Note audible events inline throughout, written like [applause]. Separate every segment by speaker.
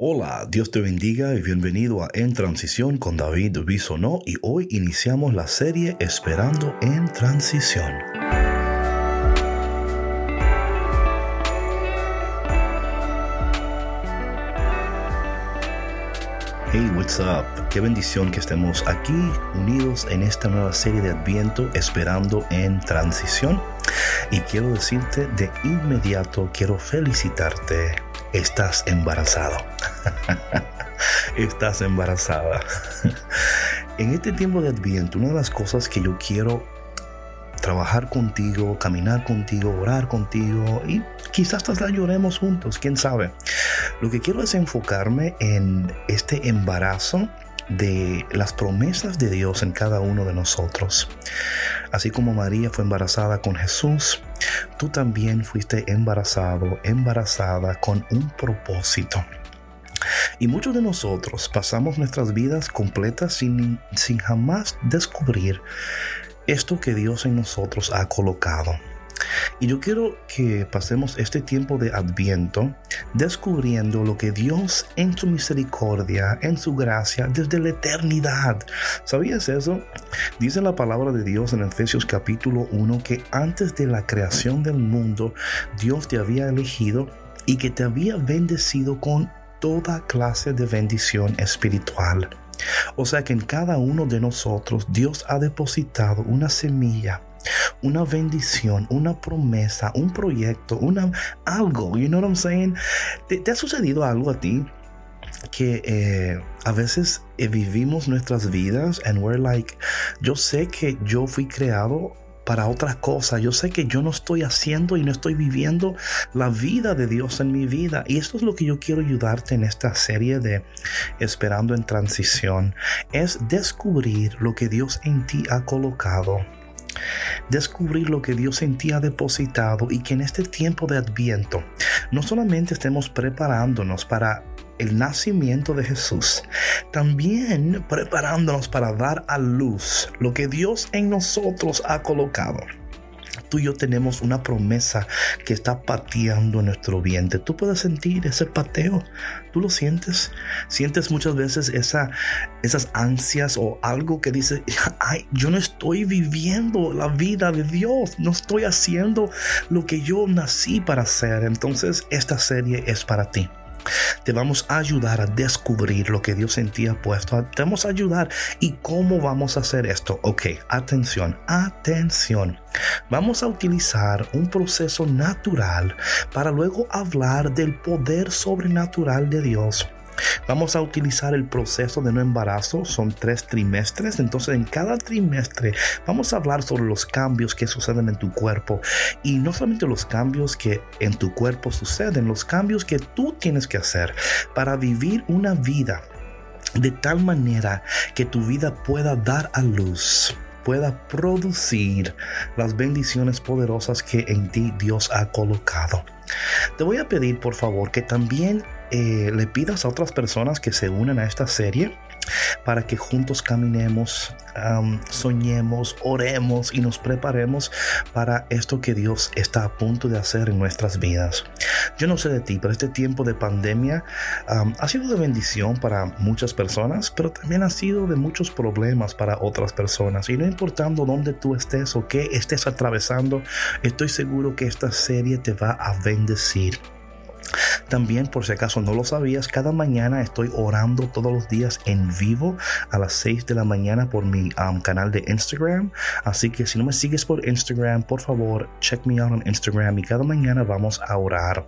Speaker 1: Hola, Dios te bendiga y bienvenido a En Transición con David Bisonó y hoy iniciamos la serie Esperando en Transición. Hey, what's up? Qué bendición que estemos aquí unidos en esta nueva serie de Adviento Esperando en Transición. Y quiero decirte de inmediato, quiero felicitarte estás embarazado. [laughs] estás embarazada. [laughs] en este tiempo de Adviento, una de las cosas que yo quiero trabajar contigo, caminar contigo, orar contigo y quizás hasta lloremos juntos, quién sabe. Lo que quiero es enfocarme en este embarazo de las promesas de Dios en cada uno de nosotros. Así como María fue embarazada con Jesús, tú también fuiste embarazado, embarazada con un propósito. Y muchos de nosotros pasamos nuestras vidas completas sin, sin jamás descubrir esto que Dios en nosotros ha colocado. Y yo quiero que pasemos este tiempo de adviento descubriendo lo que Dios en su misericordia, en su gracia, desde la eternidad. ¿Sabías eso? Dice la palabra de Dios en Efesios capítulo 1 que antes de la creación del mundo Dios te había elegido y que te había bendecido con toda clase de bendición espiritual. O sea que en cada uno de nosotros Dios ha depositado una semilla una bendición, una promesa, un proyecto, una algo, you know what I'm saying? ¿Te, ha sucedido algo a ti? que eh, a veces eh, vivimos nuestras vidas and we're like, yo sé que yo fui creado para otra cosa. Yo sé que yo no estoy haciendo y no estoy viviendo la vida de Dios en mi vida. Y esto es lo que yo quiero ayudarte en esta serie de Esperando en Transición. Es descubrir lo que Dios en ti ha colocado descubrir lo que Dios en ti ha depositado y que en este tiempo de adviento no solamente estemos preparándonos para el nacimiento de Jesús, también preparándonos para dar a luz lo que Dios en nosotros ha colocado tú y yo tenemos una promesa que está pateando nuestro vientre. Tú puedes sentir ese pateo. ¿Tú lo sientes? Sientes muchas veces esa, esas ansias o algo que dice, ay, yo no estoy viviendo la vida de Dios. No estoy haciendo lo que yo nací para hacer. Entonces esta serie es para ti. Te vamos a ayudar a descubrir lo que Dios en ti ha puesto. Te vamos a ayudar. ¿Y cómo vamos a hacer esto? Ok, atención, atención. Vamos a utilizar un proceso natural para luego hablar del poder sobrenatural de Dios Vamos a utilizar el proceso de no embarazo, son tres trimestres, entonces en cada trimestre vamos a hablar sobre los cambios que suceden en tu cuerpo y no solamente los cambios que en tu cuerpo suceden, los cambios que tú tienes que hacer para vivir una vida de tal manera que tu vida pueda dar a luz pueda producir las bendiciones poderosas que en ti Dios ha colocado. Te voy a pedir por favor que también eh, le pidas a otras personas que se unan a esta serie para que juntos caminemos, soñemos, oremos y nos preparemos para esto que Dios está a punto de hacer en nuestras vidas. Yo no sé de ti, pero este tiempo de pandemia ha sido de bendición para muchas personas, pero también ha sido de muchos problemas para otras personas. Y no importando dónde tú estés o qué estés atravesando, estoy seguro que esta serie te va a bendecir. También, por si acaso no lo sabías, cada mañana estoy orando todos los días en vivo a las 6 de la mañana por mi um, canal de Instagram. Así que si no me sigues por Instagram, por favor, check me out en Instagram y cada mañana vamos a orar.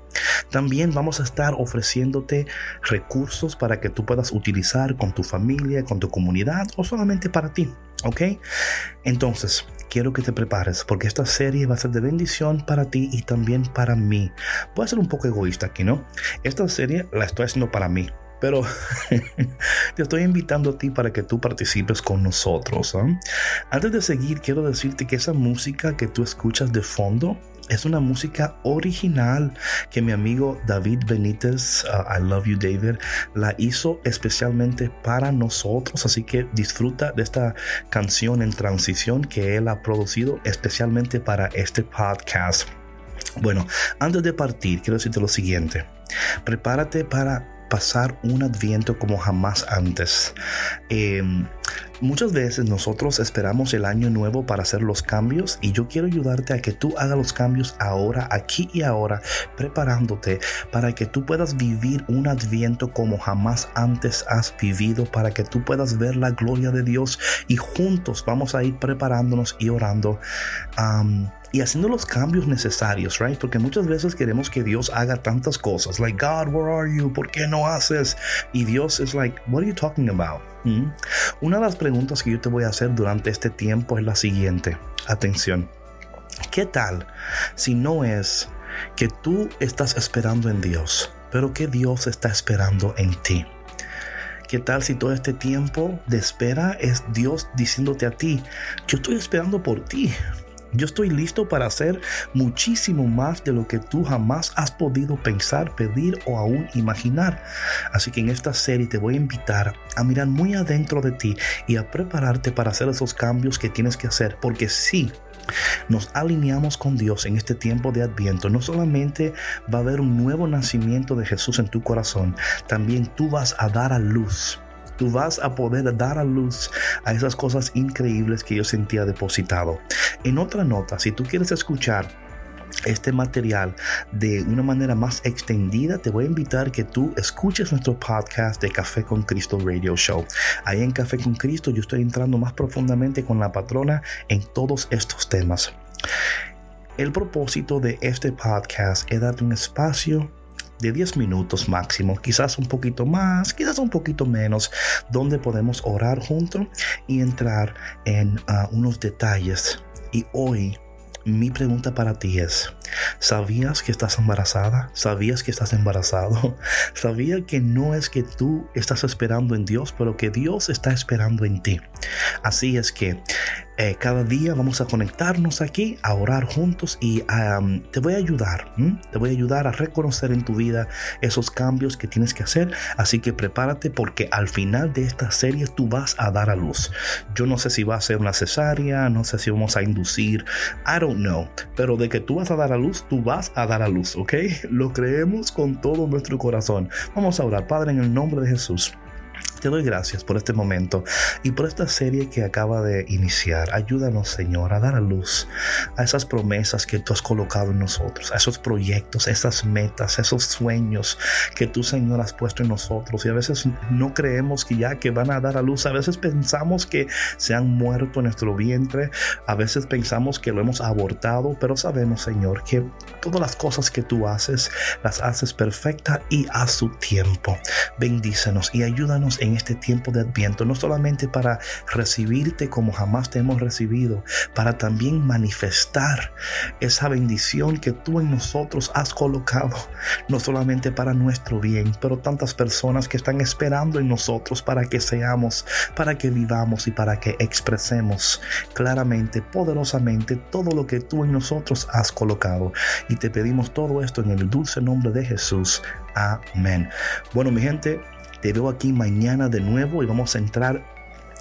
Speaker 1: También vamos a estar ofreciéndote recursos para que tú puedas utilizar con tu familia, con tu comunidad o solamente para ti. ¿Ok? Entonces, quiero que te prepares porque esta serie va a ser de bendición para ti y también para mí. Voy a ser un poco egoísta aquí, ¿no? Esta serie la estoy haciendo para mí. Pero [laughs] te estoy invitando a ti para que tú participes con nosotros. ¿ah? Antes de seguir, quiero decirte que esa música que tú escuchas de fondo es una música original que mi amigo David Benítez, uh, I Love You David, la hizo especialmente para nosotros. Así que disfruta de esta canción en transición que él ha producido especialmente para este podcast. Bueno, antes de partir, quiero decirte lo siguiente. Prepárate para pasar un adviento como jamás antes. Em, muchas veces nosotros esperamos el año nuevo para hacer los cambios y yo quiero ayudarte a que tú hagas los cambios ahora, aquí y ahora, preparándote para que tú puedas vivir un adviento como jamás antes has vivido, para que tú puedas ver la gloria de Dios y juntos vamos a ir preparándonos y orando y haciendo los cambios necesarios, right? Porque muchas veces queremos que Dios haga tantas cosas, like God, where are you? ¿Por qué no haces? Y Dios es like, what are you talking about? ¿Mm? Una de las preguntas que yo te voy a hacer durante este tiempo es la siguiente. Atención. ¿Qué tal si no es que tú estás esperando en Dios, pero que Dios está esperando en ti? ¿Qué tal si todo este tiempo de espera es Dios diciéndote a ti, yo estoy esperando por ti? Yo estoy listo para hacer muchísimo más de lo que tú jamás has podido pensar, pedir o aún imaginar. Así que en esta serie te voy a invitar a mirar muy adentro de ti y a prepararte para hacer esos cambios que tienes que hacer. Porque si nos alineamos con Dios en este tiempo de Adviento, no solamente va a haber un nuevo nacimiento de Jesús en tu corazón, también tú vas a dar a luz tú vas a poder dar a luz a esas cosas increíbles que yo sentía depositado. En otra nota, si tú quieres escuchar este material de una manera más extendida, te voy a invitar que tú escuches nuestro podcast de Café con Cristo Radio Show. Ahí en Café con Cristo yo estoy entrando más profundamente con la patrona en todos estos temas. El propósito de este podcast es darte un espacio de 10 minutos máximo, quizás un poquito más, quizás un poquito menos, donde podemos orar juntos y entrar en ah, unos detalles. Y hoy mi pregunta para ti es, ¿sabías que estás embarazada? ¿Sabías que estás embarazado? [laughs] ¿Sabías que no es que tú estás esperando en Dios, pero que Dios está esperando en ti? Así es que eh, cada día vamos a conectarnos aquí, a orar juntos y te voy a ayudar, te voy a ayudar a reconocer en tu vida esos cambios que tienes que hacer. Así que prepárate porque al final de esta serie tú vas a dar a luz. Yo no sé si va a ser una cesárea, no sé si vamos a inducir, I don't know, pero de que tú vas a dar a luz, tú vas a dar a luz, ¿ok? [laughs] Lo creemos con todo nuestro corazón. Vamos a orar, Padre, en el nombre de Jesús. Te doy gracias por este momento y por esta serie que acaba de iniciar. Ayúdanos, Señor, a dar a luz a esas promesas que tú has colocado en nosotros, a esos proyectos, esas metas, esos sueños que tú, Señor, has puesto en nosotros. Y a veces no creemos que ya que van a dar a luz, a veces pensamos que se han muerto en nuestro vientre, a veces pensamos que lo hemos abortado, pero sabemos, Señor, que todas las cosas que tú haces, las haces perfecta y a su tiempo. Bendícenos y ayúdanos en este tiempo de adviento, no solamente para recibirte como jamás te hemos recibido, para también manifestar esa bendición que tú en nosotros has colocado, no solamente para nuestro bien, pero tantas personas que están esperando en nosotros para que seamos, para que vivamos y para que expresemos claramente, poderosamente todo lo que tú en nosotros has colocado. Y te pedimos todo esto en el dulce nombre de Jesús. Amén. Bueno, mi gente, te veo aquí mañana de nuevo y vamos a entrar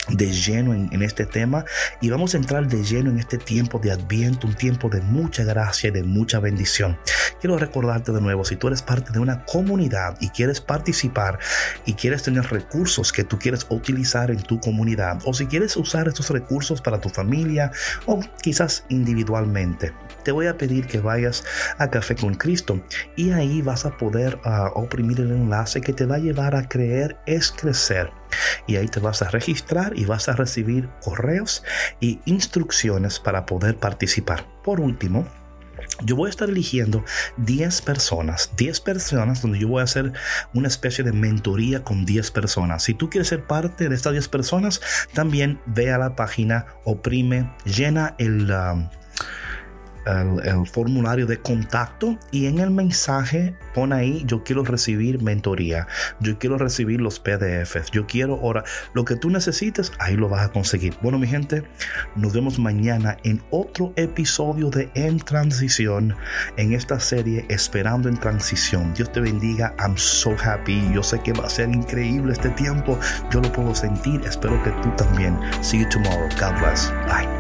Speaker 1: de lleno en, este tema y vamos a entrar de lleno en este tiempo de adviento, un tiempo de mucha gracia y de mucha bendición. Quiero recordarte de nuevo, si tú eres parte de una comunidad y quieres participar y quieres tener recursos que tú quieres utilizar en tu comunidad o si quieres usar estos recursos para tu familia o quizás individualmente, te voy a pedir que vayas a Café con Cristo y ahí vas a poder ah, oprimir el enlace que te va a llevar a creer es crecer y ahí te vas a registrar y vas a recibir correos y instrucciones para poder participar. Por último, yo voy a estar eligiendo 10 personas, 10 personas donde yo voy a hacer una especie de mentoría con 10 personas. Si tú quieres ser parte de estas 10 personas, también ve a la página, oprime, llena el... El, formulario de contacto y en el mensaje pon ahí yo quiero recibir mentoría, yo quiero recibir los PDFs, yo quiero ahora lo que tú necesites, ahí lo vas a conseguir. Bueno, mi gente, nos vemos mañana en otro episodio de En Transición en esta serie Esperando en Transición. Dios te bendiga. I'm so happy. Yo sé que va a ser increíble este tiempo. Yo lo puedo sentir. Espero que tú también. See you tomorrow. God bless. Bye.